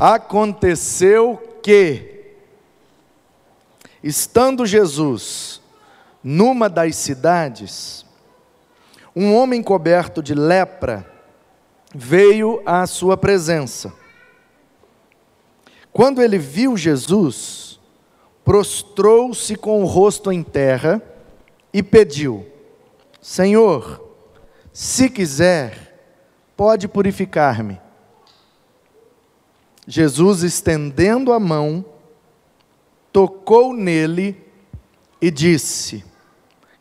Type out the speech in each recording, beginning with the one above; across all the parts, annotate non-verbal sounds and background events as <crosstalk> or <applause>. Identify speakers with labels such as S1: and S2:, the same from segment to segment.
S1: Aconteceu que, estando Jesus numa das cidades, um homem coberto de lepra veio à sua presença. Quando ele viu Jesus, prostrou-se com o rosto em terra e pediu: Senhor, se quiser, pode purificar-me. Jesus, estendendo a mão, tocou nele e disse: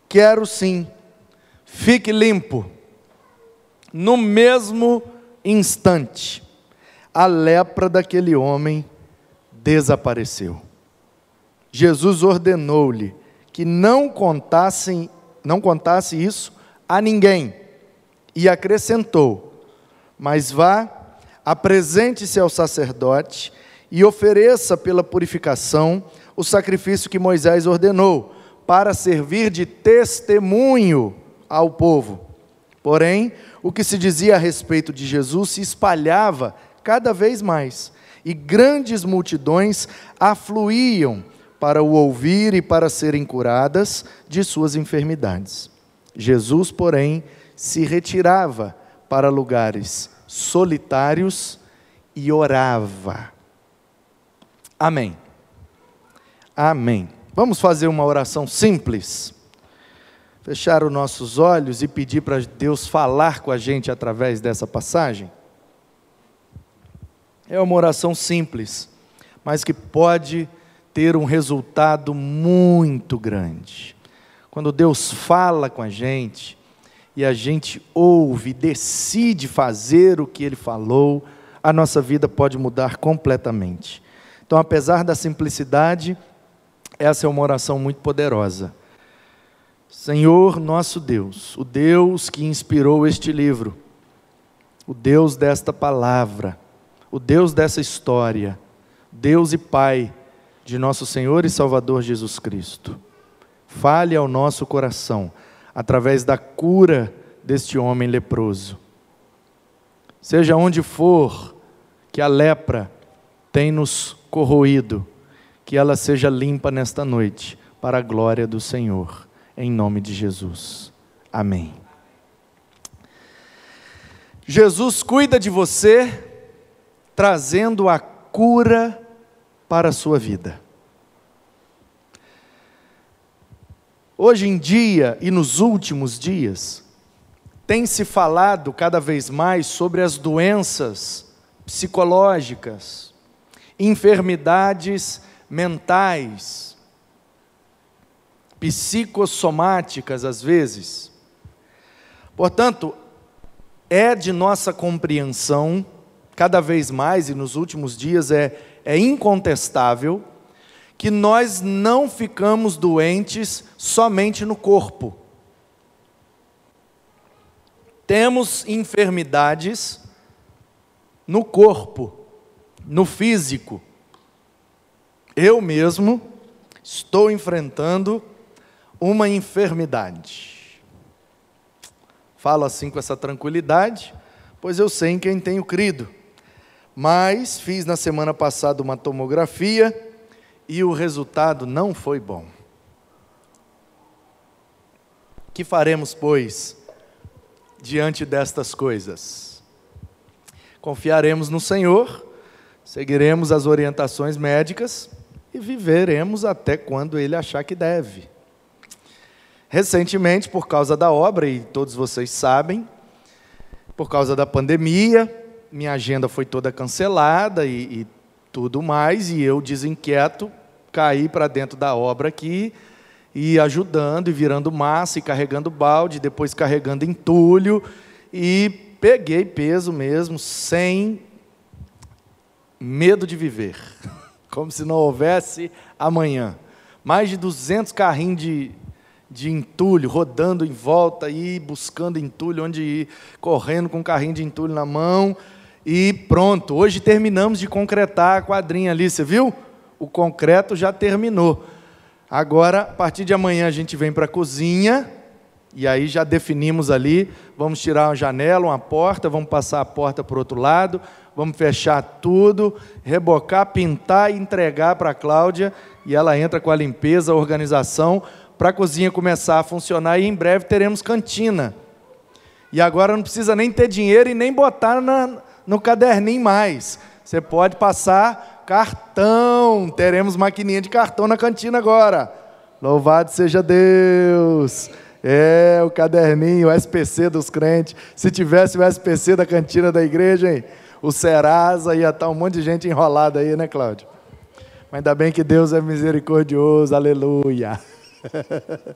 S1: Quero sim, fique limpo. No mesmo instante, a lepra daquele homem desapareceu. Jesus ordenou-lhe que não contassem, não contasse isso a ninguém e acrescentou: Mas vá, apresente-se ao sacerdote e ofereça pela purificação o sacrifício que Moisés ordenou, para servir de testemunho ao povo. Porém, o que se dizia a respeito de Jesus se espalhava cada vez mais, e grandes multidões afluíam para o ouvir e para serem curadas de suas enfermidades. Jesus, porém, se retirava para lugares solitários e orava. Amém. Amém. Vamos fazer uma oração simples. Fechar os nossos olhos e pedir para Deus falar com a gente através dessa passagem. É uma oração simples, mas que pode ter um resultado muito grande. Quando Deus fala com a gente, e a gente ouve, decide fazer o que ele falou, a nossa vida pode mudar completamente. Então, apesar da simplicidade, essa é uma oração muito poderosa. Senhor nosso Deus, o Deus que inspirou este livro, o Deus desta palavra, o Deus dessa história, Deus e Pai de nosso Senhor e Salvador Jesus Cristo, fale ao nosso coração através da cura deste homem leproso. Seja onde for que a lepra tem nos corroído, que ela seja limpa nesta noite, para a glória do Senhor, em nome de Jesus. Amém. Jesus cuida de você, trazendo a cura para a sua vida. Hoje em dia e nos últimos dias, tem se falado cada vez mais sobre as doenças psicológicas, enfermidades mentais, psicossomáticas às vezes. Portanto, é de nossa compreensão, cada vez mais e nos últimos dias é, é incontestável, que nós não ficamos doentes somente no corpo. Temos enfermidades no corpo, no físico. Eu mesmo estou enfrentando uma enfermidade. Falo assim com essa tranquilidade, pois eu sei em quem tenho crido. Mas fiz na semana passada uma tomografia e o resultado não foi bom. Que faremos, pois, diante destas coisas? Confiaremos no Senhor, seguiremos as orientações médicas e viveremos até quando Ele achar que deve. Recentemente, por causa da obra, e todos vocês sabem, por causa da pandemia, minha agenda foi toda cancelada e, e tudo mais, e eu desinquieto cair para dentro da obra aqui, e ajudando, e virando massa, e carregando balde, depois carregando entulho, e peguei peso mesmo, sem medo de viver, <laughs> como se não houvesse amanhã. Mais de 200 carrinhos de, de entulho, rodando em volta e buscando entulho, onde ir, correndo com um carrinho de entulho na mão, e pronto. Hoje terminamos de concretar a quadrinha ali, você viu? O concreto já terminou. Agora, a partir de amanhã, a gente vem para a cozinha, e aí já definimos ali, vamos tirar uma janela, uma porta, vamos passar a porta para o outro lado, vamos fechar tudo, rebocar, pintar e entregar para a Cláudia, e ela entra com a limpeza, a organização, para a cozinha começar a funcionar, e em breve teremos cantina. E agora não precisa nem ter dinheiro e nem botar na, no caderninho mais. Você pode passar cartão, teremos maquininha de cartão na cantina agora. Louvado seja Deus! É, o caderninho, o SPC dos crentes. Se tivesse o SPC da cantina da igreja, hein? o Serasa ia estar um monte de gente enrolada aí, né, Cláudio? Mas ainda bem que Deus é misericordioso, aleluia. <laughs>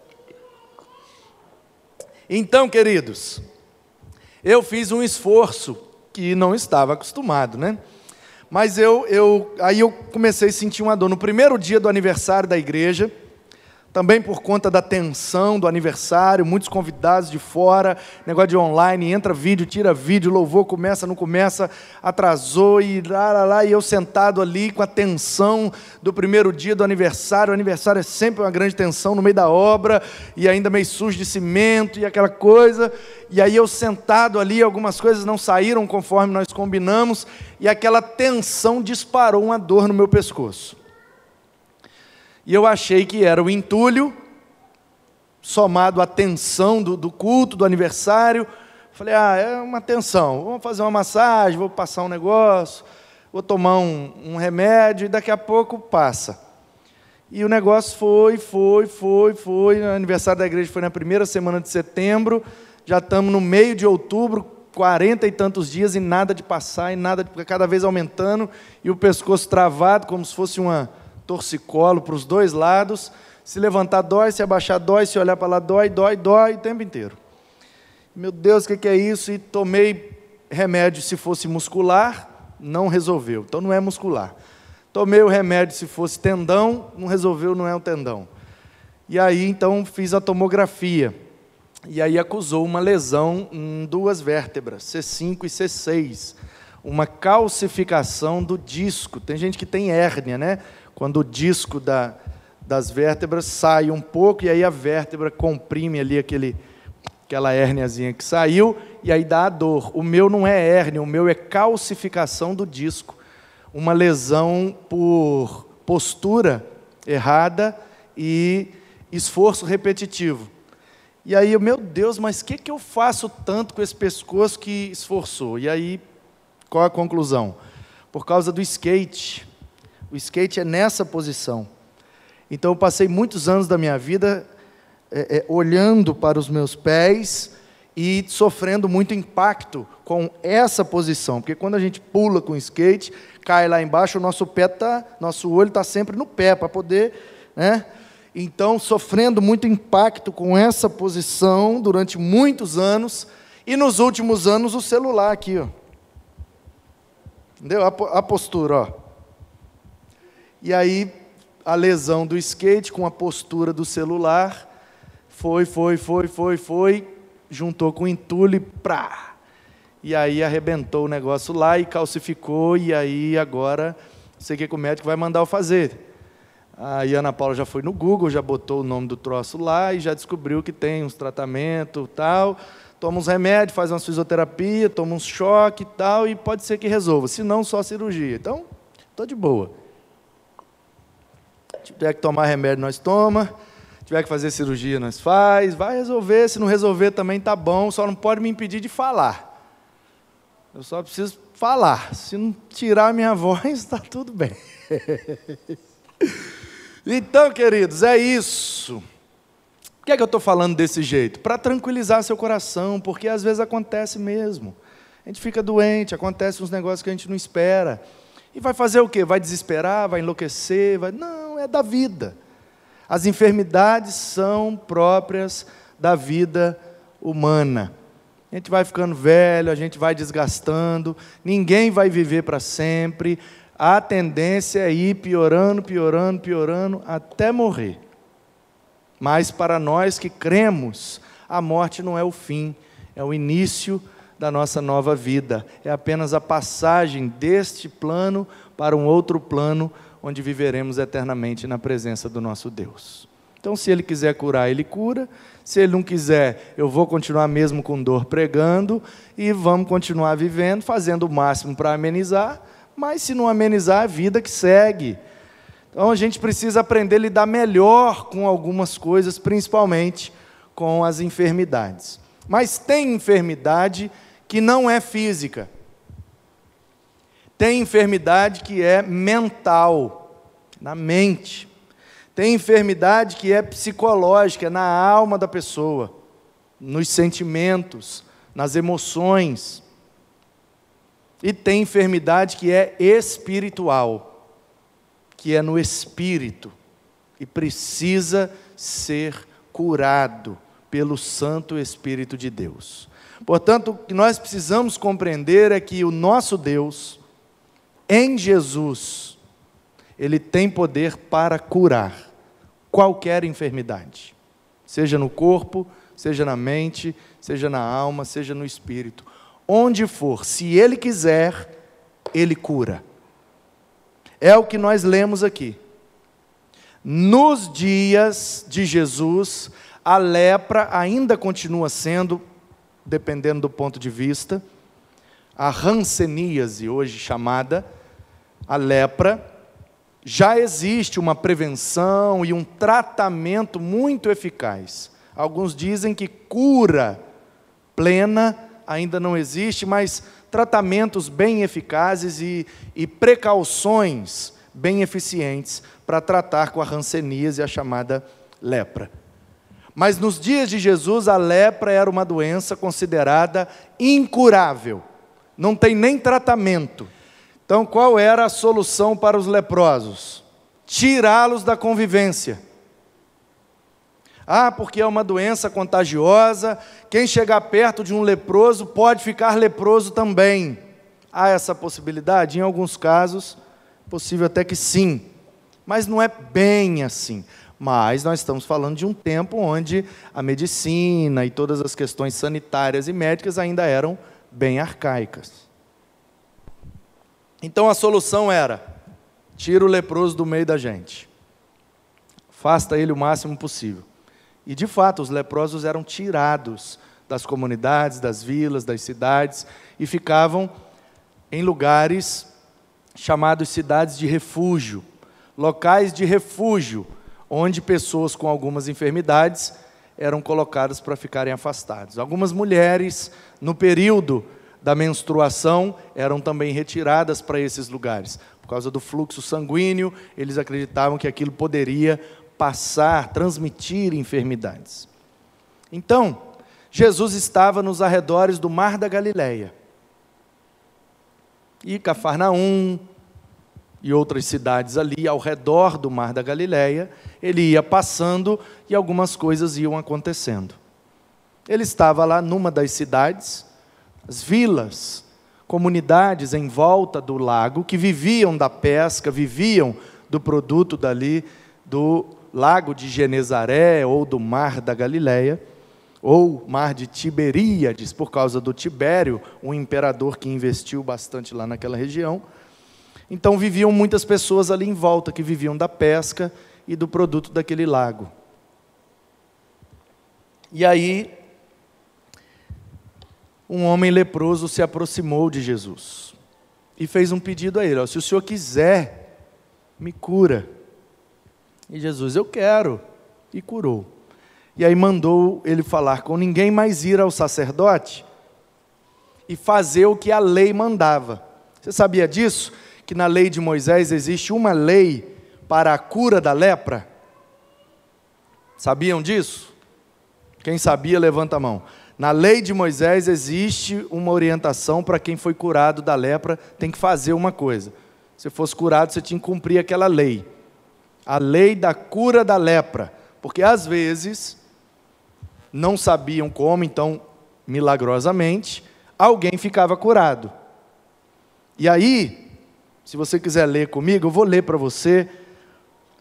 S1: então, queridos, eu fiz um esforço que não estava acostumado, né? Mas eu, eu, aí eu comecei a sentir uma dor. No primeiro dia do aniversário da igreja, também por conta da tensão do aniversário, muitos convidados de fora, negócio de online, entra vídeo, tira vídeo, louvor, começa, não começa, atrasou e lá, lá, lá, e eu sentado ali com a tensão do primeiro dia do aniversário. O aniversário é sempre uma grande tensão no meio da obra, e ainda meio sujo de cimento e aquela coisa. E aí eu sentado ali, algumas coisas não saíram conforme nós combinamos, e aquela tensão disparou uma dor no meu pescoço. E eu achei que era o entulho, somado à tensão do, do culto, do aniversário. Falei, ah, é uma tensão, vamos fazer uma massagem, vou passar um negócio, vou tomar um, um remédio e daqui a pouco passa. E o negócio foi, foi, foi, foi. O aniversário da igreja foi na primeira semana de setembro, já estamos no meio de outubro, quarenta e tantos dias e nada de passar, e nada de, cada vez aumentando, e o pescoço travado, como se fosse uma, torcicolo para os dois lados. Se levantar dói, se abaixar dói, se olhar para lá dói, dói, dói o tempo inteiro. Meu Deus, o que é isso? E tomei remédio se fosse muscular, não resolveu. Então não é muscular. Tomei o remédio se fosse tendão, não resolveu, não é um tendão. E aí então fiz a tomografia. E aí acusou uma lesão em duas vértebras, C5 e C6. Uma calcificação do disco. Tem gente que tem hérnia, né? Quando o disco da, das vértebras sai um pouco e aí a vértebra comprime ali aquele, aquela hérniazinha que saiu e aí dá a dor. O meu não é hérnia, o meu é calcificação do disco. Uma lesão por postura errada e esforço repetitivo. E aí, meu Deus, mas o que, que eu faço tanto com esse pescoço que esforçou? E aí, qual a conclusão? Por causa do skate. O skate é nessa posição. Então eu passei muitos anos da minha vida é, é, olhando para os meus pés e sofrendo muito impacto com essa posição, porque quando a gente pula com skate, cai lá embaixo, o nosso pé tá, nosso olho está sempre no pé para poder, né? Então, sofrendo muito impacto com essa posição durante muitos anos, e nos últimos anos o celular aqui, ó. Entendeu? A, a postura, ó. E aí a lesão do skate com a postura do celular foi, foi, foi, foi, foi, juntou com o entulho e. E aí arrebentou o negócio lá e calcificou, e aí agora sei que, é o médico vai mandar eu fazer. Aí a Ana Paula já foi no Google, já botou o nome do troço lá e já descobriu que tem uns tratamentos tal. Toma uns remédios, faz uma fisioterapia, toma uns choque e tal, e pode ser que resolva. Se não, só cirurgia. Então, estou de boa. Tiver que tomar remédio, nós toma. Tiver que fazer cirurgia, nós faz. Vai resolver. Se não resolver, também tá bom. Só não pode me impedir de falar. Eu só preciso falar. Se não tirar a minha <laughs> voz, está tudo bem. <laughs> então, queridos, é isso. Por que, é que eu estou falando desse jeito? Para tranquilizar seu coração, porque às vezes acontece mesmo. A gente fica doente, acontece uns negócios que a gente não espera. E vai fazer o quê? Vai desesperar, vai enlouquecer? Vai... Não, é da vida. As enfermidades são próprias da vida humana. A gente vai ficando velho, a gente vai desgastando, ninguém vai viver para sempre. A tendência é ir piorando, piorando, piorando até morrer. Mas para nós que cremos, a morte não é o fim, é o início da nossa nova vida. É apenas a passagem deste plano para um outro plano, onde viveremos eternamente na presença do nosso Deus. Então, se ele quiser curar, ele cura. Se ele não quiser, eu vou continuar mesmo com dor pregando e vamos continuar vivendo, fazendo o máximo para amenizar. Mas se não amenizar, a vida que segue. Então a gente precisa aprender a lidar melhor com algumas coisas, principalmente com as enfermidades. Mas tem enfermidade que não é física. Tem enfermidade que é mental, na mente. Tem enfermidade que é psicológica, na alma da pessoa, nos sentimentos, nas emoções. E tem enfermidade que é espiritual que é no espírito e precisa ser curado pelo Santo Espírito de Deus. Portanto, o que nós precisamos compreender é que o nosso Deus, em Jesus, ele tem poder para curar qualquer enfermidade, seja no corpo, seja na mente, seja na alma, seja no espírito. Onde for, se ele quiser, ele cura. É o que nós lemos aqui. Nos dias de Jesus, a lepra ainda continua sendo, dependendo do ponto de vista, a ranceníase, hoje chamada, a lepra, já existe uma prevenção e um tratamento muito eficaz. Alguns dizem que cura plena ainda não existe, mas tratamentos bem eficazes e, e precauções bem eficientes para tratar com a ranceníase, a chamada lepra. Mas nos dias de Jesus, a lepra era uma doença considerada incurável, não tem nem tratamento. Então, qual era a solução para os leprosos? Tirá-los da convivência ah, porque é uma doença contagiosa, quem chegar perto de um leproso pode ficar leproso também. Há essa possibilidade? Em alguns casos, possível até que sim, mas não é bem assim. Mas nós estamos falando de um tempo onde a medicina e todas as questões sanitárias e médicas ainda eram bem arcaicas. Então a solução era: tira o leproso do meio da gente, afasta ele o máximo possível. E de fato, os leprosos eram tirados das comunidades, das vilas, das cidades e ficavam em lugares chamados cidades de refúgio, locais de refúgio, onde pessoas com algumas enfermidades eram colocadas para ficarem afastadas. Algumas mulheres, no período da menstruação, eram também retiradas para esses lugares. Por causa do fluxo sanguíneo, eles acreditavam que aquilo poderia passar, transmitir enfermidades. Então, Jesus estava nos arredores do Mar da Galileia. E Cafarnaum e outras cidades ali ao redor do Mar da Galileia, ele ia passando e algumas coisas iam acontecendo. Ele estava lá numa das cidades, as vilas, comunidades em volta do lago que viviam da pesca, viviam do produto dali do lago de Genezaré ou do mar da Galileia, ou mar de Tiberíades, por causa do Tibério, um imperador que investiu bastante lá naquela região. Então viviam muitas pessoas ali em volta que viviam da pesca e do produto daquele lago. E aí um homem leproso se aproximou de Jesus e fez um pedido a ele: ó, se o senhor quiser, me cura. E Jesus, eu quero. E curou. E aí mandou ele falar com ninguém, mais ir ao sacerdote e fazer o que a lei mandava. Você sabia disso? Que na lei de Moisés existe uma lei para a cura da lepra? Sabiam disso? Quem sabia, levanta a mão. Na lei de Moisés existe uma orientação para quem foi curado da lepra, tem que fazer uma coisa. Se fosse curado, você tinha que cumprir aquela lei a lei da cura da lepra, porque às vezes não sabiam como, então, milagrosamente, alguém ficava curado. E aí, se você quiser ler comigo, eu vou ler para você,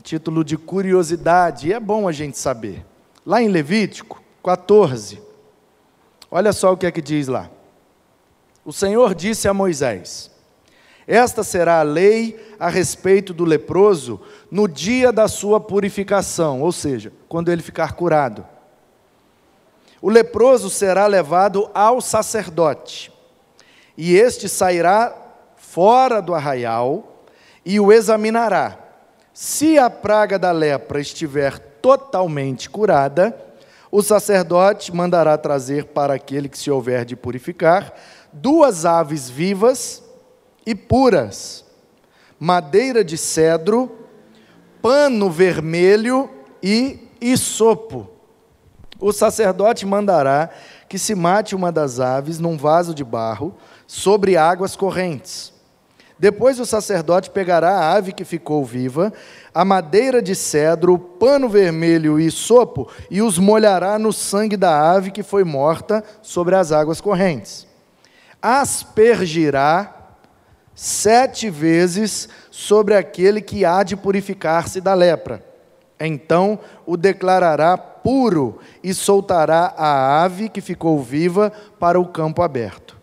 S1: título de curiosidade, e é bom a gente saber. Lá em Levítico 14, olha só o que é que diz lá. O Senhor disse a Moisés: Esta será a lei a respeito do leproso no dia da sua purificação, ou seja, quando ele ficar curado. O leproso será levado ao sacerdote, e este sairá fora do arraial e o examinará. Se a praga da lepra estiver totalmente curada, o sacerdote mandará trazer para aquele que se houver de purificar duas aves vivas e puras, madeira de cedro, pano vermelho e isopo. O sacerdote mandará que se mate uma das aves num vaso de barro sobre águas correntes. Depois o sacerdote pegará a ave que ficou viva, a madeira de cedro, o pano vermelho e sopo, e os molhará no sangue da ave que foi morta sobre as águas correntes. Aspergirá sete vezes sobre aquele que há de purificar-se da lepra. Então o declarará puro e soltará a ave que ficou viva para o campo aberto.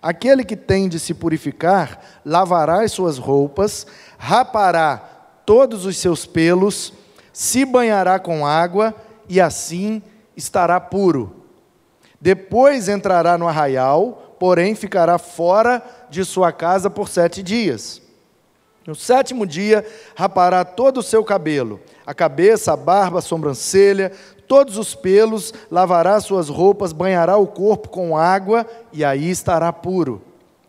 S1: Aquele que tem de se purificar, lavará as suas roupas, rapará todos os seus pelos, se banhará com água e assim estará puro. Depois entrará no arraial, porém ficará fora de sua casa por sete dias. No sétimo dia, rapará todo o seu cabelo, a cabeça, a barba, a sobrancelha, todos os pelos, lavará suas roupas, banhará o corpo com água e aí estará puro.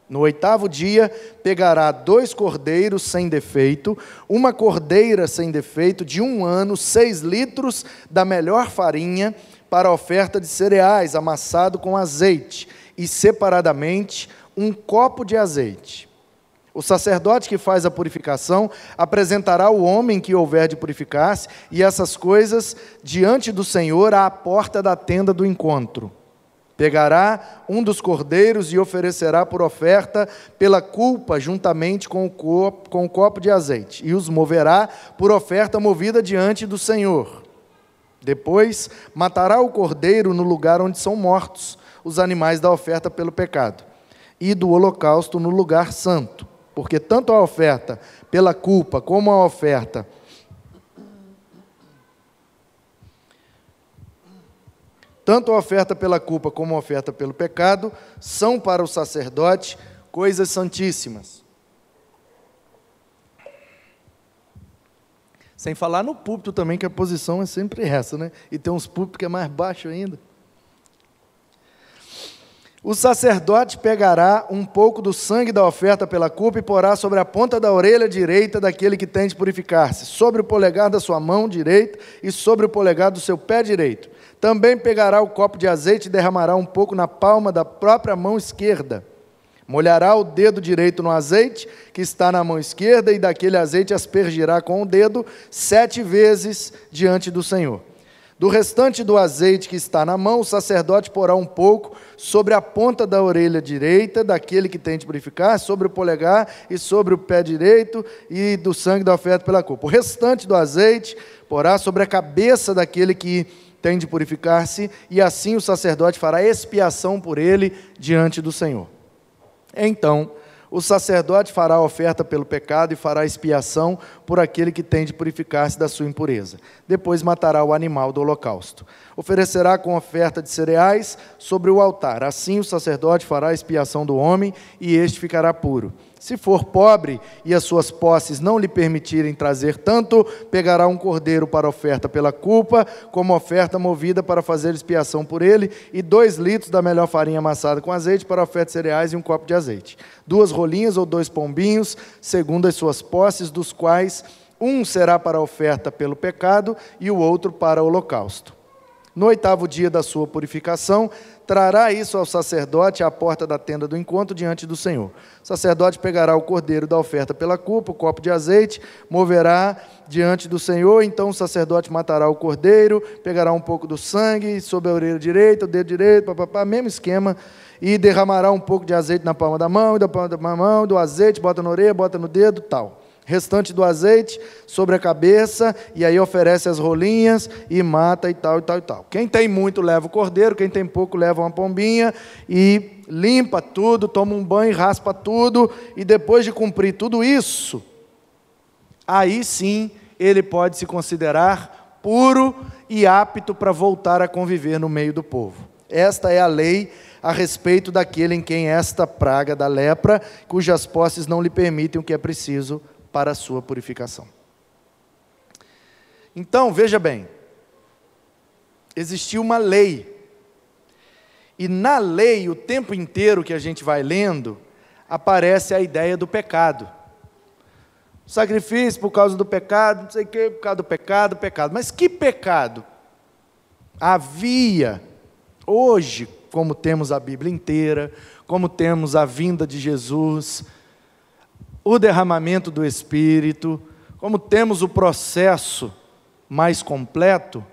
S1: No oitavo dia, pegará dois cordeiros sem defeito, uma cordeira sem defeito de um ano, seis litros da melhor farinha, para oferta de cereais, amassado com azeite, e separadamente um copo de azeite. O sacerdote que faz a purificação apresentará o homem que houver de purificar-se e essas coisas diante do Senhor à porta da tenda do encontro. Pegará um dos cordeiros e oferecerá por oferta pela culpa, juntamente com o, copo, com o copo de azeite, e os moverá por oferta movida diante do Senhor. Depois matará o cordeiro no lugar onde são mortos os animais da oferta pelo pecado, e do holocausto no lugar santo porque tanto a oferta pela culpa como a oferta tanto a oferta pela culpa como a oferta pelo pecado são para o sacerdote coisas santíssimas. Sem falar no púlpito também, que a posição é sempre essa, né? E tem uns púlpitos que é mais baixo ainda. O sacerdote pegará um pouco do sangue da oferta pela culpa e porá sobre a ponta da orelha direita daquele que tem de purificar-se, sobre o polegar da sua mão direita e sobre o polegar do seu pé direito. Também pegará o copo de azeite e derramará um pouco na palma da própria mão esquerda. Molhará o dedo direito no azeite que está na mão esquerda e daquele azeite aspergirá com o dedo sete vezes diante do Senhor. Do restante do azeite que está na mão, o sacerdote porá um pouco sobre a ponta da orelha direita daquele que tem de purificar, sobre o polegar e sobre o pé direito, e do sangue da oferta pela culpa. O restante do azeite porá sobre a cabeça daquele que tem de purificar-se, e assim o sacerdote fará expiação por ele diante do Senhor. Então, o sacerdote fará oferta pelo pecado e fará expiação por aquele que tem de purificar-se da sua impureza. Depois matará o animal do holocausto. Oferecerá com oferta de cereais sobre o altar. Assim o sacerdote fará expiação do homem e este ficará puro. Se for pobre e as suas posses não lhe permitirem trazer tanto, pegará um cordeiro para oferta pela culpa, como oferta movida para fazer expiação por ele, e dois litros da melhor farinha amassada com azeite para oferta de cereais e um copo de azeite. Duas rolinhas ou dois pombinhos, segundo as suas posses, dos quais um será para oferta pelo pecado e o outro para o holocausto. No oitavo dia da sua purificação, trará isso ao sacerdote à porta da tenda do encontro diante do Senhor. O sacerdote pegará o cordeiro da oferta pela culpa, o copo de azeite, moverá diante do Senhor, então o sacerdote matará o cordeiro, pegará um pouco do sangue sobre a orelha direita, o dedo direito, papapá, mesmo esquema, e derramará um pouco de azeite na palma da mão, e da palma da mão, do azeite, bota na orelha, bota no dedo, tal. Restante do azeite sobre a cabeça, e aí oferece as rolinhas e mata e tal e tal e tal. Quem tem muito leva o cordeiro, quem tem pouco leva uma pombinha e limpa tudo, toma um banho, raspa tudo, e depois de cumprir tudo isso, aí sim ele pode se considerar puro e apto para voltar a conviver no meio do povo. Esta é a lei a respeito daquele em quem esta praga da lepra, cujas posses não lhe permitem o que é preciso para a sua purificação. Então, veja bem, existia uma lei. E na lei, o tempo inteiro que a gente vai lendo, aparece a ideia do pecado. Sacrifício por causa do pecado, não sei o que, por causa do pecado, pecado. Mas que pecado? Havia, hoje, como temos a Bíblia inteira, como temos a vinda de Jesus, o derramamento do Espírito, como temos o processo mais completo,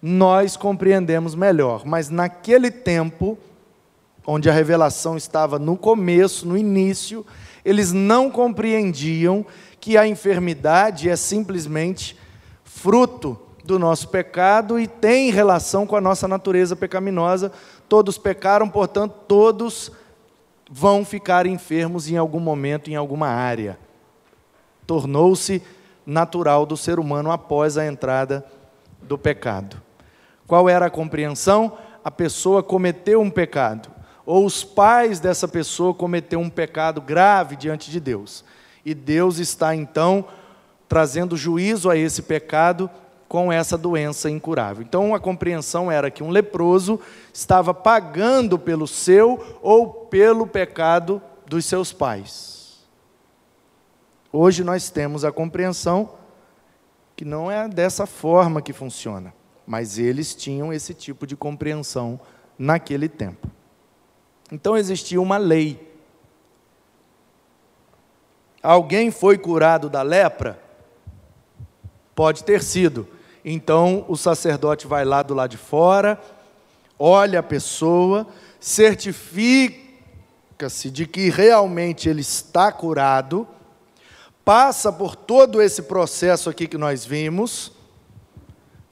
S1: nós compreendemos melhor. Mas naquele tempo, onde a revelação estava no começo, no início, eles não compreendiam que a enfermidade é simplesmente fruto do nosso pecado e tem relação com a nossa natureza pecaminosa. Todos pecaram, portanto, todos vão ficar enfermos em algum momento, em alguma área. Tornou-se natural do ser humano após a entrada do pecado. Qual era a compreensão? A pessoa cometeu um pecado, ou os pais dessa pessoa cometeu um pecado grave diante de Deus. E Deus está então trazendo juízo a esse pecado com essa doença incurável. Então a compreensão era que um leproso estava pagando pelo seu ou pelo pecado dos seus pais. Hoje nós temos a compreensão que não é dessa forma que funciona, mas eles tinham esse tipo de compreensão naquele tempo. Então existia uma lei. Alguém foi curado da lepra? Pode ter sido então o sacerdote vai lá do lado de fora, olha a pessoa, certifica-se de que realmente ele está curado, passa por todo esse processo aqui que nós vimos,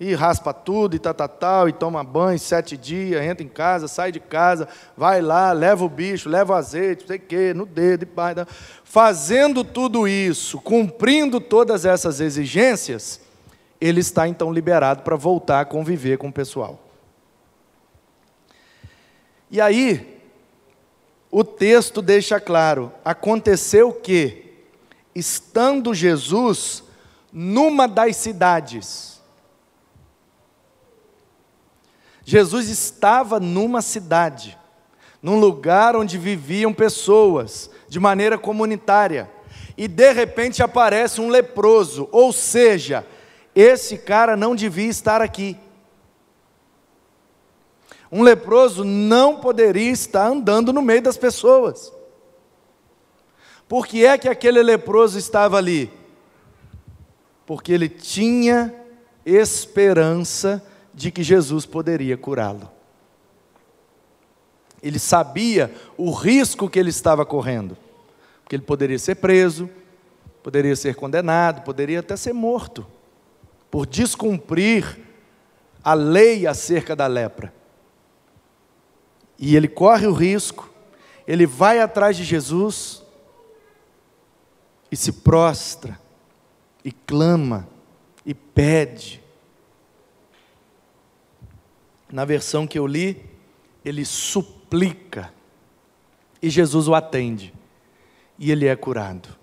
S1: e raspa tudo, e tal, tal, tal, e toma banho sete dias, entra em casa, sai de casa, vai lá, leva o bicho, leva o azeite, não sei o quê, no dedo, e pai, fazendo tudo isso, cumprindo todas essas exigências, ele está então liberado para voltar a conviver com o pessoal. E aí, o texto deixa claro: aconteceu que, estando Jesus numa das cidades, Jesus estava numa cidade, num lugar onde viviam pessoas, de maneira comunitária, e de repente aparece um leproso, ou seja, esse cara não devia estar aqui. Um leproso não poderia estar andando no meio das pessoas. Por que é que aquele leproso estava ali? Porque ele tinha esperança de que Jesus poderia curá-lo. Ele sabia o risco que ele estava correndo, porque ele poderia ser preso, poderia ser condenado, poderia até ser morto por descumprir a lei acerca da lepra. E ele corre o risco, ele vai atrás de Jesus e se prostra, e clama, e pede. Na versão que eu li, ele suplica, e Jesus o atende, e ele é curado.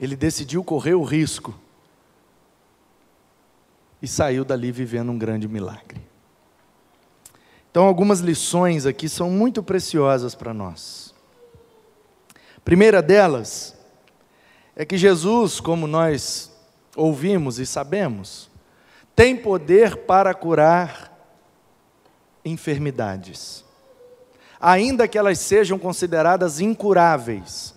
S1: Ele decidiu correr o risco e saiu dali vivendo um grande milagre. Então, algumas lições aqui são muito preciosas para nós. primeira delas é que Jesus, como nós ouvimos e sabemos, tem poder para curar enfermidades, ainda que elas sejam consideradas incuráveis.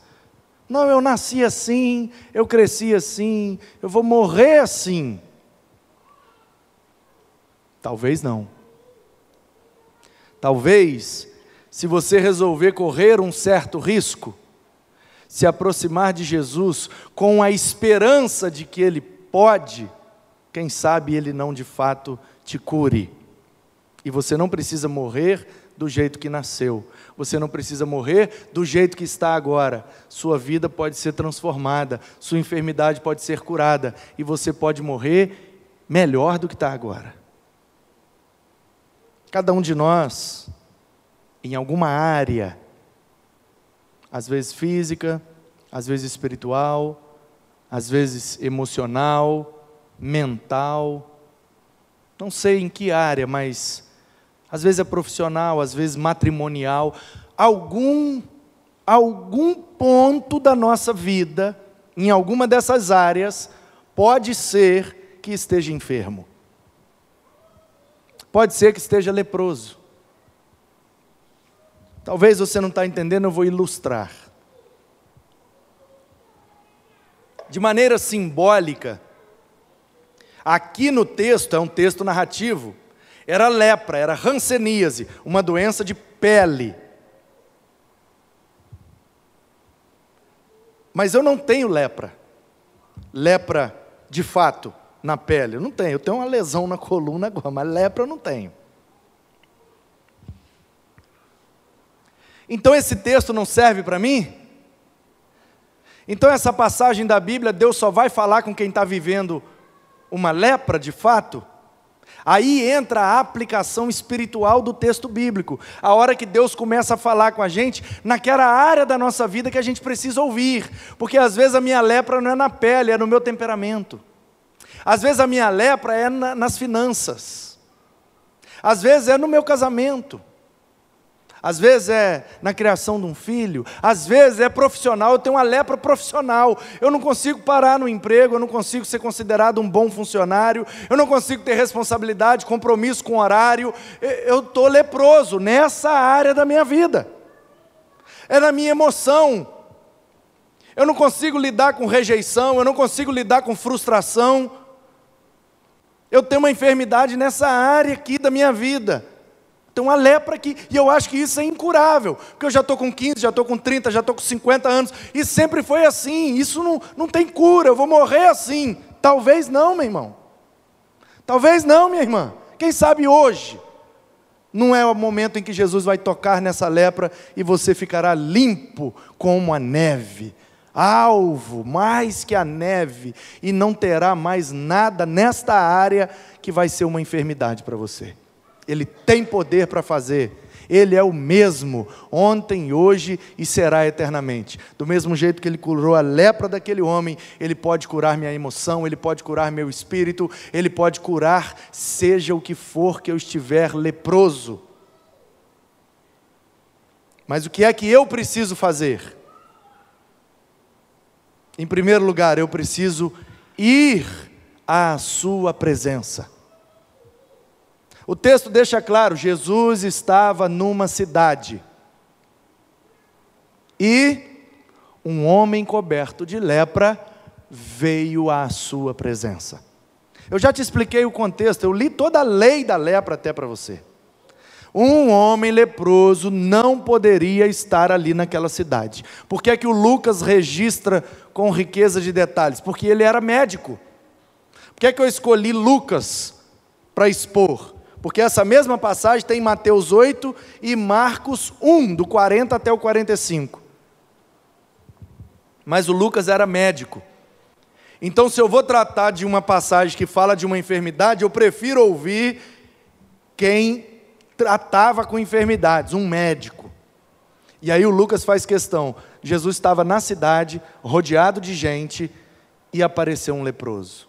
S1: Não, eu nasci assim, eu cresci assim, eu vou morrer assim. Talvez não. Talvez, se você resolver correr um certo risco, se aproximar de Jesus com a esperança de que Ele pode, quem sabe Ele não de fato te cure. E você não precisa morrer do jeito que nasceu, você não precisa morrer do jeito que está agora. Sua vida pode ser transformada, sua enfermidade pode ser curada, e você pode morrer melhor do que está agora. Cada um de nós, em alguma área, às vezes física, às vezes espiritual, às vezes emocional, mental, não sei em que área, mas às vezes é profissional, às vezes matrimonial, algum algum ponto da nossa vida, em alguma dessas áreas, pode ser que esteja enfermo. Pode ser que esteja leproso. Talvez você não está entendendo, eu vou ilustrar. De maneira simbólica, aqui no texto, é um texto narrativo, era lepra, era hanseníase, uma doença de pele. Mas eu não tenho lepra. Lepra de fato na pele. Eu não tenho. Eu tenho uma lesão na coluna agora, mas lepra eu não tenho. Então esse texto não serve para mim? Então essa passagem da Bíblia, Deus só vai falar com quem está vivendo uma lepra de fato? Aí entra a aplicação espiritual do texto bíblico. A hora que Deus começa a falar com a gente naquela área da nossa vida que a gente precisa ouvir. Porque às vezes a minha lepra não é na pele, é no meu temperamento. Às vezes a minha lepra é na, nas finanças. Às vezes é no meu casamento. Às vezes é na criação de um filho, às vezes é profissional, eu tenho uma lepra profissional. Eu não consigo parar no emprego, eu não consigo ser considerado um bom funcionário, eu não consigo ter responsabilidade, compromisso com horário. Eu estou leproso nessa área da minha vida. É na minha emoção. Eu não consigo lidar com rejeição, eu não consigo lidar com frustração. Eu tenho uma enfermidade nessa área aqui da minha vida. Tem uma lepra aqui, e eu acho que isso é incurável, porque eu já estou com 15, já estou com 30, já estou com 50 anos, e sempre foi assim, isso não, não tem cura, eu vou morrer assim. Talvez não, meu irmão. Talvez não, minha irmã. Quem sabe hoje não é o momento em que Jesus vai tocar nessa lepra e você ficará limpo como a neve, alvo mais que a neve, e não terá mais nada nesta área que vai ser uma enfermidade para você. Ele tem poder para fazer. Ele é o mesmo, ontem, hoje e será eternamente. Do mesmo jeito que ele curou a lepra daquele homem, ele pode curar minha emoção, ele pode curar meu espírito, ele pode curar, seja o que for que eu estiver leproso. Mas o que é que eu preciso fazer? Em primeiro lugar, eu preciso ir à Sua presença. O texto deixa claro: Jesus estava numa cidade e um homem coberto de lepra veio à sua presença. Eu já te expliquei o contexto, eu li toda a lei da lepra até para você. Um homem leproso não poderia estar ali naquela cidade. Por que é que o Lucas registra com riqueza de detalhes? Porque ele era médico. Por que é que eu escolhi Lucas para expor? Porque essa mesma passagem tem em Mateus 8 e Marcos 1, do 40 até o 45. Mas o Lucas era médico. Então, se eu vou tratar de uma passagem que fala de uma enfermidade, eu prefiro ouvir quem tratava com enfermidades, um médico. E aí o Lucas faz questão: Jesus estava na cidade, rodeado de gente, e apareceu um leproso.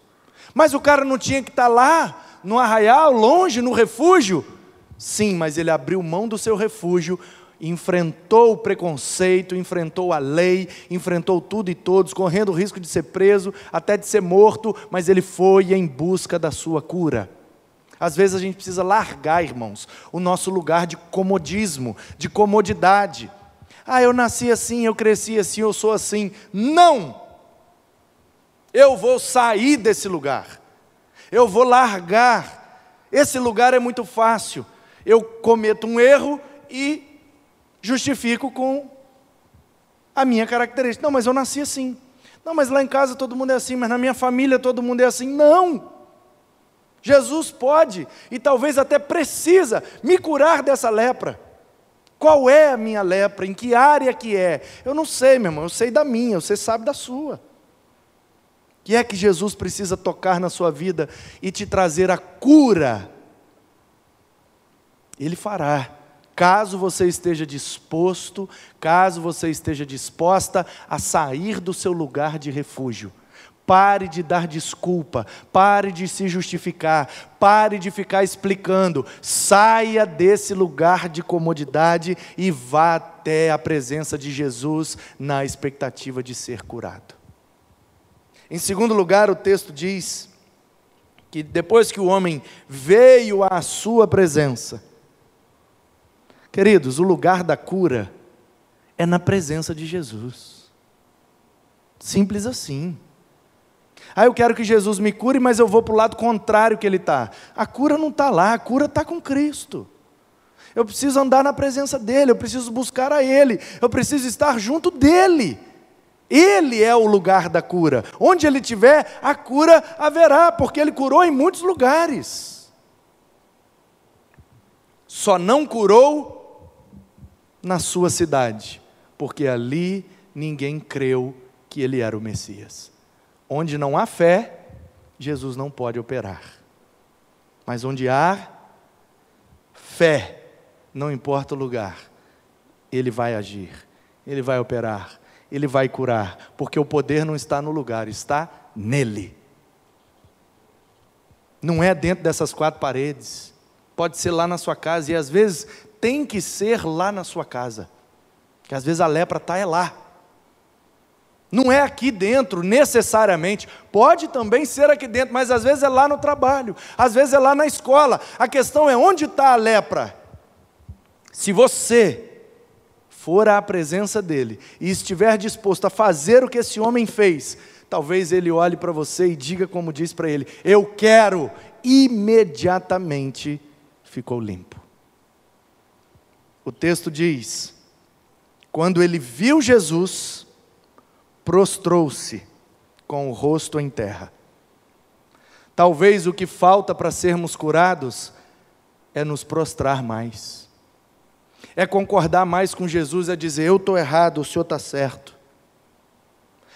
S1: Mas o cara não tinha que estar lá no arraial, longe, no refúgio? Sim, mas ele abriu mão do seu refúgio, enfrentou o preconceito, enfrentou a lei, enfrentou tudo e todos, correndo o risco de ser preso, até de ser morto, mas ele foi em busca da sua cura. Às vezes a gente precisa largar, irmãos, o nosso lugar de comodismo, de comodidade. Ah, eu nasci assim, eu cresci assim, eu sou assim. Não! Eu vou sair desse lugar eu vou largar. Esse lugar é muito fácil. Eu cometo um erro e justifico com a minha característica. Não, mas eu nasci assim. Não, mas lá em casa todo mundo é assim, mas na minha família todo mundo é assim. Não! Jesus pode e talvez até precisa me curar dessa lepra. Qual é a minha lepra? Em que área que é? Eu não sei, meu irmão, eu sei da minha, você sabe da sua. Que é que Jesus precisa tocar na sua vida e te trazer a cura? Ele fará, caso você esteja disposto, caso você esteja disposta a sair do seu lugar de refúgio. Pare de dar desculpa, pare de se justificar, pare de ficar explicando. Saia desse lugar de comodidade e vá até a presença de Jesus na expectativa de ser curado. Em segundo lugar, o texto diz que depois que o homem veio à sua presença, queridos, o lugar da cura é na presença de Jesus. Simples assim. Ah, eu quero que Jesus me cure, mas eu vou para o lado contrário que ele está. A cura não está lá, a cura está com Cristo. Eu preciso andar na presença dEle, eu preciso buscar a Ele, eu preciso estar junto dEle. Ele é o lugar da cura. Onde Ele estiver, a cura haverá, porque Ele curou em muitos lugares. Só não curou na sua cidade, porque ali ninguém creu que Ele era o Messias. Onde não há fé, Jesus não pode operar. Mas onde há fé, não importa o lugar, Ele vai agir, Ele vai operar, Ele vai curar, porque o poder não está no lugar, está nele. Não é dentro dessas quatro paredes, pode ser lá na sua casa, e às vezes tem que ser lá na sua casa, que às vezes a lepra está é lá. Não é aqui dentro, necessariamente. Pode também ser aqui dentro, mas às vezes é lá no trabalho, às vezes é lá na escola. A questão é onde está a lepra. Se você for à presença dele e estiver disposto a fazer o que esse homem fez, talvez ele olhe para você e diga, como diz para ele: Eu quero, imediatamente ficou limpo. O texto diz: quando ele viu Jesus, prostrou-se com o rosto em terra. Talvez o que falta para sermos curados é nos prostrar mais, é concordar mais com Jesus, é dizer: Eu estou errado, o Senhor está certo.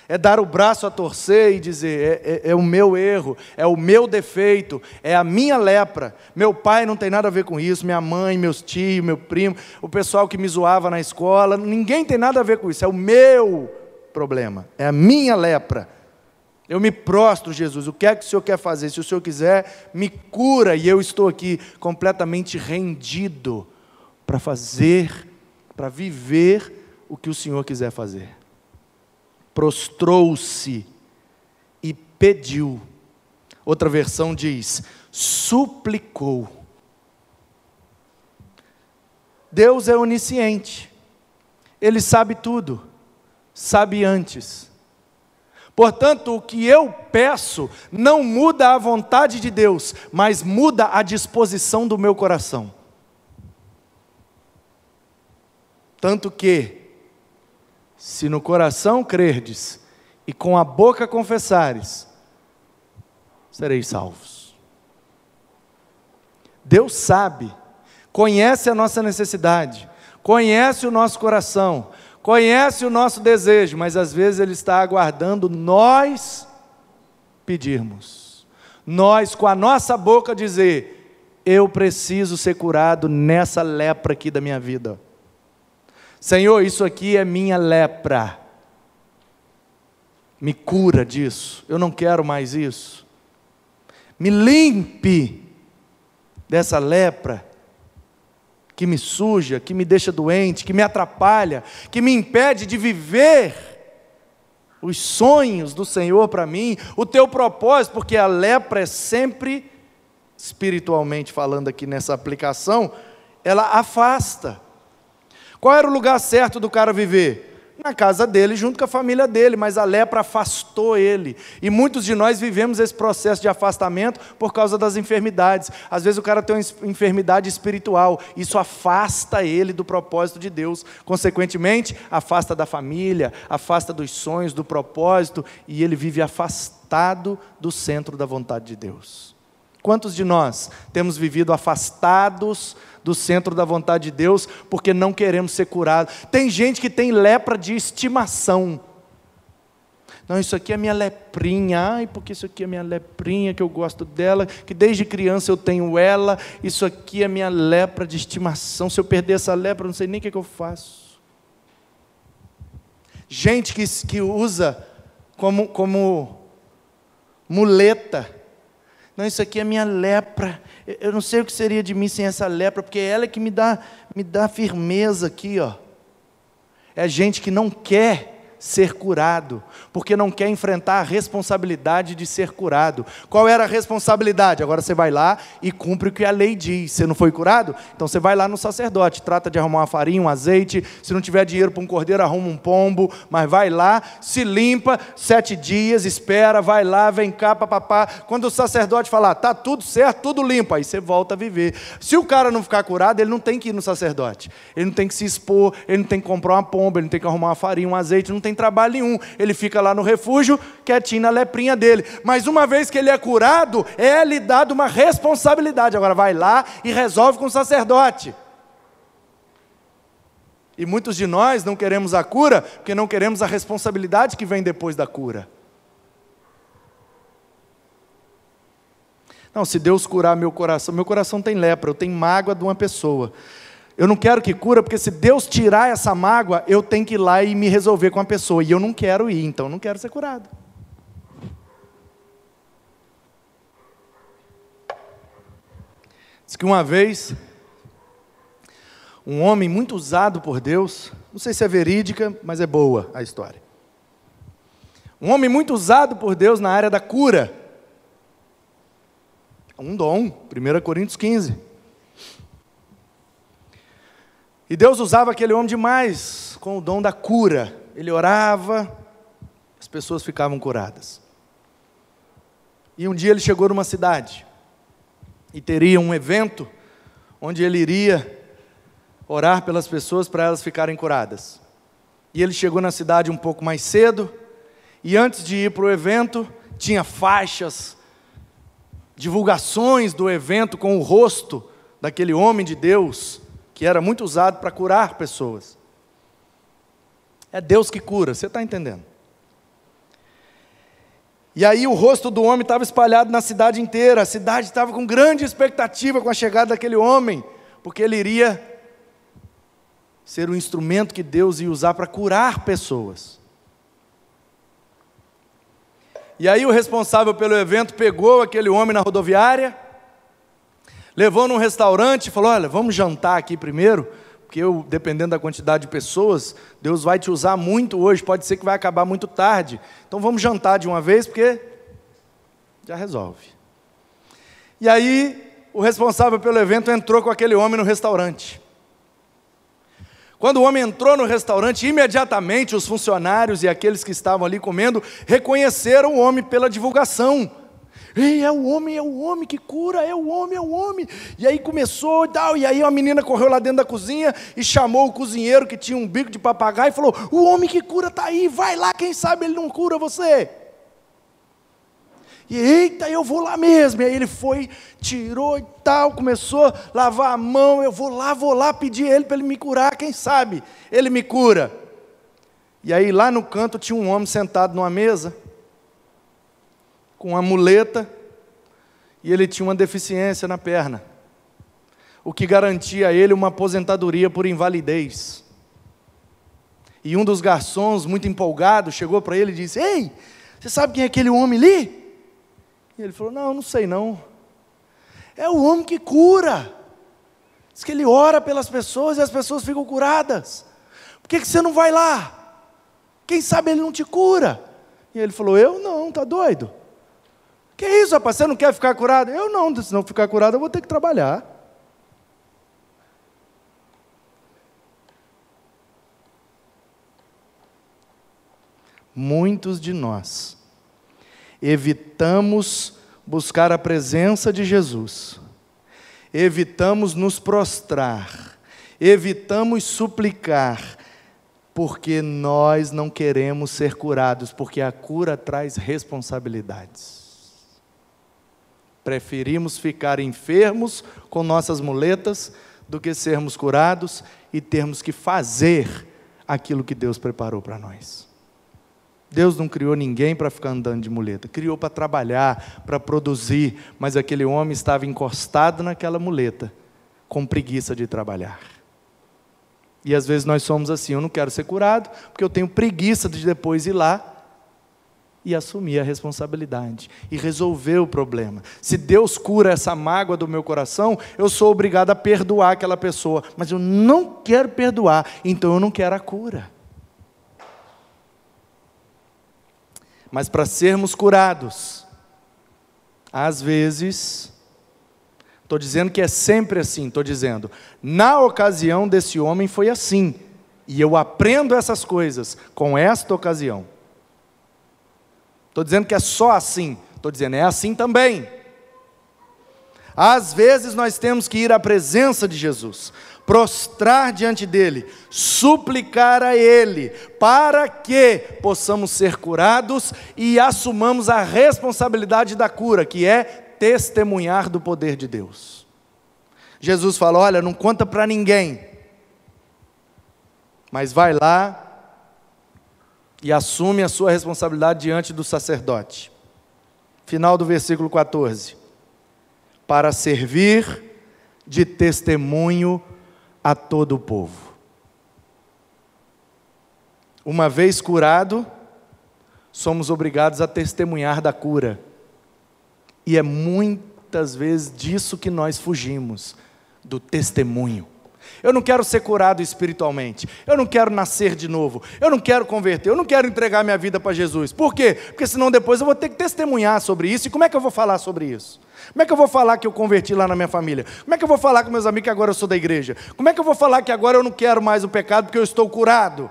S1: É dar o braço a torcer e dizer: é, é, é, o meu erro, é o meu defeito, é a minha lepra. Meu pai não tem nada a ver com isso, minha mãe, meus tios, meu primo, o pessoal que me zoava na escola, ninguém tem nada a ver com isso, é o meu problema, é a minha lepra. Eu me prostro, Jesus, o que é que o Senhor quer fazer? Se o Senhor quiser, me cura, e eu estou aqui completamente rendido para fazer, para viver o que o Senhor quiser fazer. Prostrou-se e pediu. Outra versão diz: suplicou. Deus é onisciente, Ele sabe tudo sabe antes. Portanto, o que eu peço não muda a vontade de Deus, mas muda a disposição do meu coração. Tanto que, se no coração crerdes e com a boca confessares, sereis salvos. Deus sabe, conhece a nossa necessidade, conhece o nosso coração, conhece o nosso desejo, mas às vezes Ele está aguardando nós pedirmos. Nós, com a nossa boca, dizer: Eu preciso ser curado nessa lepra aqui da minha vida. Senhor, isso aqui é minha lepra. Me cura disso. Eu não quero mais isso. Me limpe dessa lepra que me suja, que me deixa doente, que me atrapalha, que me impede de viver os sonhos do Senhor para mim, o teu propósito, porque a lepra é sempre, espiritualmente falando aqui nessa aplicação, ela afasta. Qual era o lugar certo do cara viver? Na casa dele, junto com a família dele, mas a lepra afastou ele. E muitos de nós vivemos esse processo de afastamento por causa das enfermidades. Às vezes o cara tem uma enfermidade espiritual, isso afasta ele do propósito de Deus. Consequentemente, afasta da família, afasta dos sonhos, do propósito, e ele vive afastado do centro da vontade de Deus. Quantos de nós temos vivido afastados do centro da vontade de Deus porque não queremos ser curados? Tem gente que tem lepra de estimação. Não, isso aqui é minha leprinha. Ai, porque isso aqui é minha leprinha, que eu gosto dela, que desde criança eu tenho ela. Isso aqui é minha lepra de estimação. Se eu perder essa lepra, eu não sei nem o que, é que eu faço. Gente que, que usa como, como muleta não, isso aqui é minha lepra. Eu não sei o que seria de mim sem essa lepra, porque é ela que me dá, me dá firmeza aqui, ó. É gente que não quer ser curado, porque não quer enfrentar a responsabilidade de ser curado. Qual era a responsabilidade? Agora você vai lá e cumpre o que a lei diz. Você não foi curado? Então você vai lá no sacerdote, trata de arrumar uma farinha, um azeite. Se não tiver dinheiro para um cordeiro, arruma um pombo, mas vai lá, se limpa, sete dias, espera, vai lá, vem cá, papapá. Quando o sacerdote falar, tá tudo certo, tudo limpo, aí você volta a viver. Se o cara não ficar curado, ele não tem que ir no sacerdote. Ele não tem que se expor, ele não tem que comprar uma pomba, ele não tem que arrumar uma farinha, um azeite, não tem tem trabalho nenhum. Ele fica lá no refúgio, quietinho na leprinha dele. Mas uma vez que ele é curado, é lhe dado uma responsabilidade. Agora vai lá e resolve com o sacerdote. E muitos de nós não queremos a cura porque não queremos a responsabilidade que vem depois da cura. Não, se Deus curar meu coração, meu coração tem lepra, eu tenho mágoa de uma pessoa. Eu não quero que cura, porque se Deus tirar essa mágoa, eu tenho que ir lá e me resolver com a pessoa. E eu não quero ir, então não quero ser curado. Diz que uma vez, um homem muito usado por Deus, não sei se é verídica, mas é boa a história. Um homem muito usado por Deus na área da cura. Um dom, 1 Coríntios 15. E Deus usava aquele homem demais com o dom da cura. Ele orava, as pessoas ficavam curadas. E um dia ele chegou numa cidade e teria um evento onde ele iria orar pelas pessoas para elas ficarem curadas. E ele chegou na cidade um pouco mais cedo e antes de ir para o evento, tinha faixas, divulgações do evento com o rosto daquele homem de Deus que era muito usado para curar pessoas. É Deus que cura, você está entendendo? E aí o rosto do homem estava espalhado na cidade inteira, a cidade estava com grande expectativa com a chegada daquele homem, porque ele iria ser o instrumento que Deus ia usar para curar pessoas. E aí o responsável pelo evento pegou aquele homem na rodoviária, Levou num restaurante e falou: Olha, vamos jantar aqui primeiro, porque eu, dependendo da quantidade de pessoas, Deus vai te usar muito hoje, pode ser que vai acabar muito tarde. Então vamos jantar de uma vez, porque já resolve. E aí, o responsável pelo evento entrou com aquele homem no restaurante. Quando o homem entrou no restaurante, imediatamente os funcionários e aqueles que estavam ali comendo reconheceram o homem pela divulgação. Ei, é o homem, é o homem que cura, é o homem, é o homem. E aí começou e tal, e aí uma menina correu lá dentro da cozinha e chamou o cozinheiro que tinha um bico de papagaio e falou: O homem que cura está aí, vai lá, quem sabe ele não cura você. E eita, eu vou lá mesmo. E aí ele foi, tirou e tal, começou a lavar a mão. Eu vou lá, vou lá pedir ele para ele me curar, quem sabe ele me cura. E aí lá no canto tinha um homem sentado numa mesa com uma muleta e ele tinha uma deficiência na perna, o que garantia a ele uma aposentadoria por invalidez. E um dos garçons, muito empolgado, chegou para ele e disse: Ei, você sabe quem é aquele homem ali? E ele falou: Não, não sei não. É o homem que cura. Diz que ele ora pelas pessoas e as pessoas ficam curadas. Por que, que você não vai lá? Quem sabe ele não te cura? E ele falou: Eu não, tá doido? Que isso, rapaz? Você não quer ficar curado? Eu não, se não ficar curado, eu vou ter que trabalhar. muitos de nós evitamos buscar a presença de Jesus, evitamos nos prostrar, evitamos suplicar, porque nós não queremos ser curados, porque a cura traz responsabilidades. Preferimos ficar enfermos com nossas muletas do que sermos curados e termos que fazer aquilo que Deus preparou para nós. Deus não criou ninguém para ficar andando de muleta, criou para trabalhar, para produzir, mas aquele homem estava encostado naquela muleta, com preguiça de trabalhar. E às vezes nós somos assim: eu não quero ser curado, porque eu tenho preguiça de depois ir lá e assumir a responsabilidade e resolver o problema. Se Deus cura essa mágoa do meu coração, eu sou obrigado a perdoar aquela pessoa, mas eu não quero perdoar, então eu não quero a cura. Mas para sermos curados, às vezes, estou dizendo que é sempre assim, estou dizendo, na ocasião desse homem foi assim, e eu aprendo essas coisas com esta ocasião. Estou dizendo que é só assim, estou dizendo, é assim também. Às vezes nós temos que ir à presença de Jesus, prostrar diante dele, suplicar a ele, para que possamos ser curados e assumamos a responsabilidade da cura, que é testemunhar do poder de Deus. Jesus fala: Olha, não conta para ninguém, mas vai lá e assume a sua responsabilidade diante do sacerdote. Final do versículo 14. Para servir de testemunho a todo o povo. Uma vez curado, somos obrigados a testemunhar da cura. E é muitas vezes disso que nós fugimos do testemunho. Eu não quero ser curado espiritualmente. Eu não quero nascer de novo. Eu não quero converter. Eu não quero entregar minha vida para Jesus. Por quê? Porque senão depois eu vou ter que testemunhar sobre isso. E como é que eu vou falar sobre isso? Como é que eu vou falar que eu converti lá na minha família? Como é que eu vou falar com meus amigos que agora eu sou da igreja? Como é que eu vou falar que agora eu não quero mais o pecado porque eu estou curado?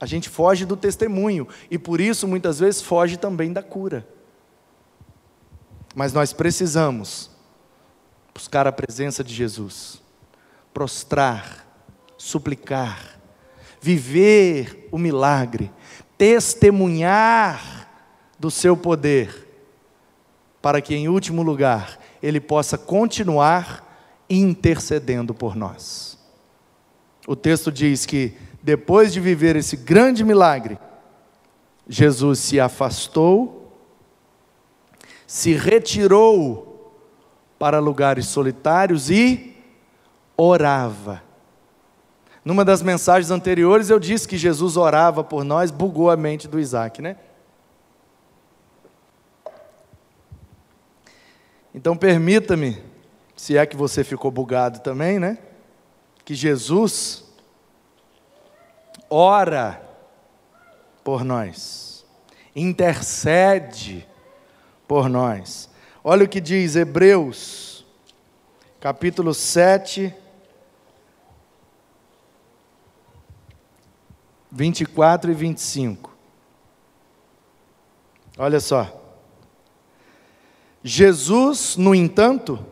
S1: A gente foge do testemunho e por isso muitas vezes foge também da cura. Mas nós precisamos buscar a presença de Jesus, prostrar, suplicar, viver o milagre, testemunhar do seu poder para que, em último lugar, Ele possa continuar intercedendo por nós. O texto diz que, depois de viver esse grande milagre, Jesus se afastou, se retirou para lugares solitários e orava. Numa das mensagens anteriores eu disse que Jesus orava por nós, bugou a mente do Isaac, né? Então permita-me, se é que você ficou bugado também, né? Que Jesus ora por nós, intercede por nós. Olha o que diz Hebreus, capítulo 7, 24 e 25. Olha só. Jesus, no entanto,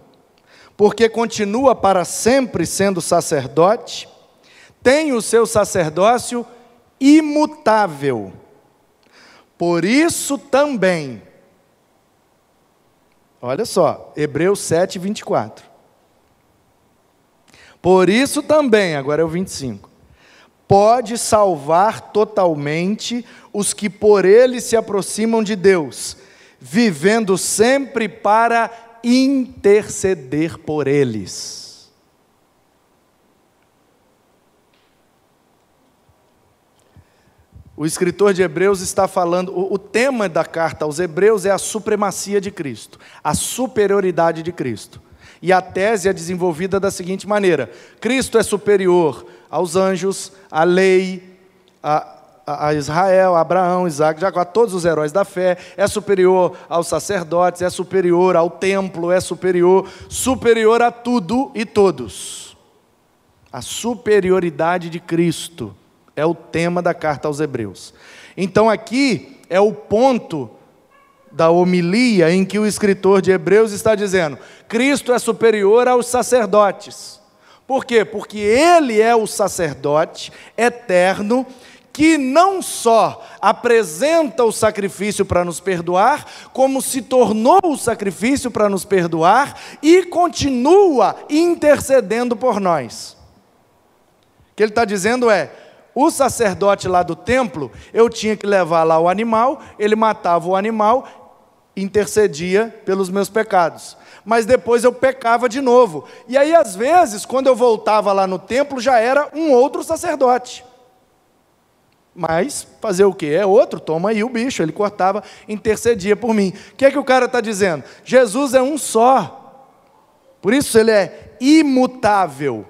S1: porque continua para sempre sendo sacerdote, tem o seu sacerdócio imutável. Por isso também, olha só, Hebreus 7, 24. Por isso também, agora é o 25, pode salvar totalmente os que por ele se aproximam de Deus vivendo sempre para interceder por eles. O escritor de Hebreus está falando, o, tema da carta aos Hebreus é a supremacia de Cristo, a superioridade de Cristo. E a tese é desenvolvida da seguinte maneira: Cristo é superior aos anjos, à lei, a, a Israel, a Abraão, Isaac, Jacó, a todos os heróis da fé, é superior aos sacerdotes, é superior ao templo, é superior, superior a tudo e todos. A superioridade de Cristo É o tema da carta aos Hebreus. Então aqui é o ponto da homilia em que o escritor de Hebreus está dizendo: Cristo é superior aos sacerdotes. Por quê? Porque ele é o sacerdote eterno que não só apresenta o sacrifício para nos perdoar, como se tornou o sacrifício para nos perdoar e continua intercedendo por nós. O que ele está dizendo é: o sacerdote lá do templo, eu tinha que levar lá o animal, ele matava o animal, intercedia pelos meus pecados. Mas depois eu pecava de novo. E aí, às vezes, quando eu voltava lá no templo, já era um outro sacerdote. Mas fazer o que? É outro, toma aí o bicho. Ele cortava, intercedia por mim. O que é que o cara está dizendo? Jesus é um só. Por isso ele é imutável.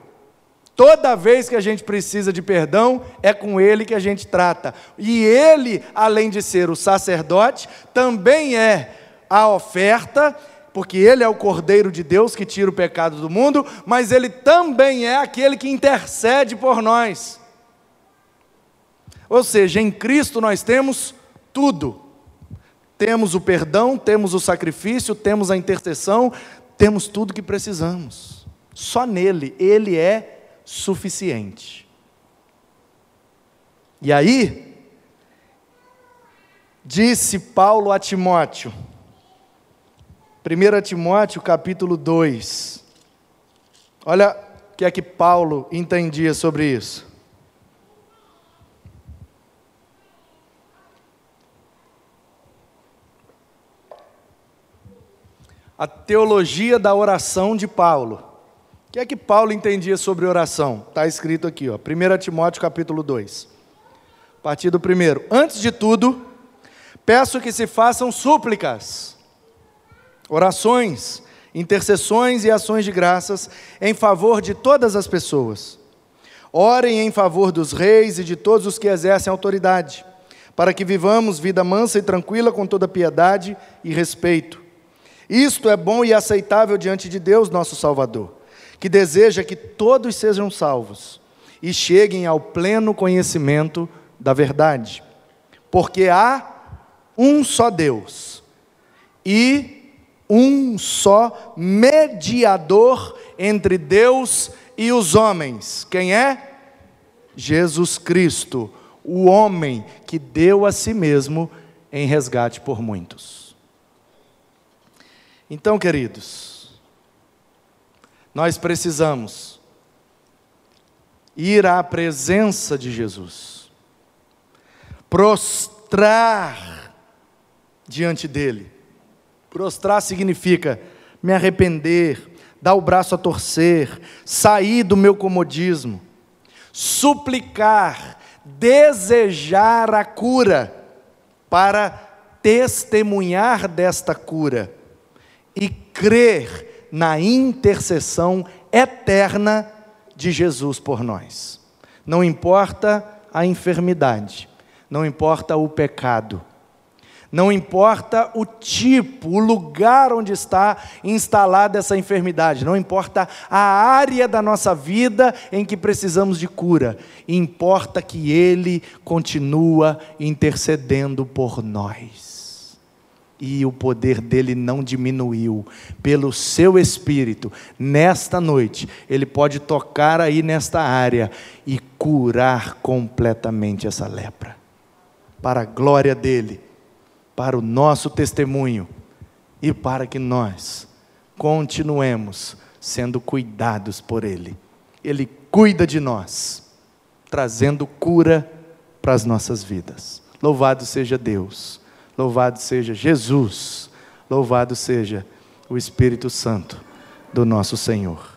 S1: Toda vez que a gente precisa de perdão, é com ele que a gente trata. E ele, além de ser o sacerdote, também é a oferta, porque ele é o Cordeiro de Deus que tira o pecado do mundo, mas ele também é aquele que intercede por nós. Ou seja, em Cristo nós temos tudo. Temos o perdão, temos o sacrifício, temos a intercessão, temos tudo que precisamos. Só nele, ele é suficiente. E aí, disse Paulo a Timóteo, 1 Timóteo capítulo 2, olha o que é que Paulo entendia sobre isso. a teologia da oração de Paulo. O que é que Paulo entendia sobre oração? Está escrito aqui, ó, 1 Timóteo capítulo 2. A partir do primeiro. Antes de tudo, peço que se façam súplicas, orações, intercessões e ações de graças em favor de todas as pessoas. Orem em favor dos reis e de todos os que exercem autoridade, para que vivamos vida mansa e tranquila com toda piedade e respeito isto é bom e aceitável diante de Deus, nosso Salvador, que deseja que todos sejam salvos e cheguem ao pleno conhecimento da verdade. Porque há um só Deus e um só mediador entre Deus e os homens. Quem é? Jesus Cristo, o homem que deu a si mesmo em resgate por muitos. Então, queridos, nós precisamos ir à presença de Jesus, prostrar diante dele. Prostrar significa me arrepender, dar o braço a torcer, sair do meu comodismo, suplicar, desejar a cura, para testemunhar desta cura e crer na intercessão eterna de Jesus por nós. Não importa a enfermidade, não importa o pecado, não importa o tipo, o lugar onde está instalada essa enfermidade, não importa a área da nossa vida em que precisamos de cura, importa que Ele continua intercedendo por nós e o poder dele não diminuiu. Pelo seu espírito, nesta noite, ele pode tocar aí nesta área e curar completamente essa lepra. Para a glória dele, para o nosso testemunho e para que nós continuemos sendo cuidados por ele. Ele cuida de nós, trazendo cura para as nossas vidas. Louvado seja Deus Louvado seja Jesus, louvado seja o Espírito Santo do nosso Senhor.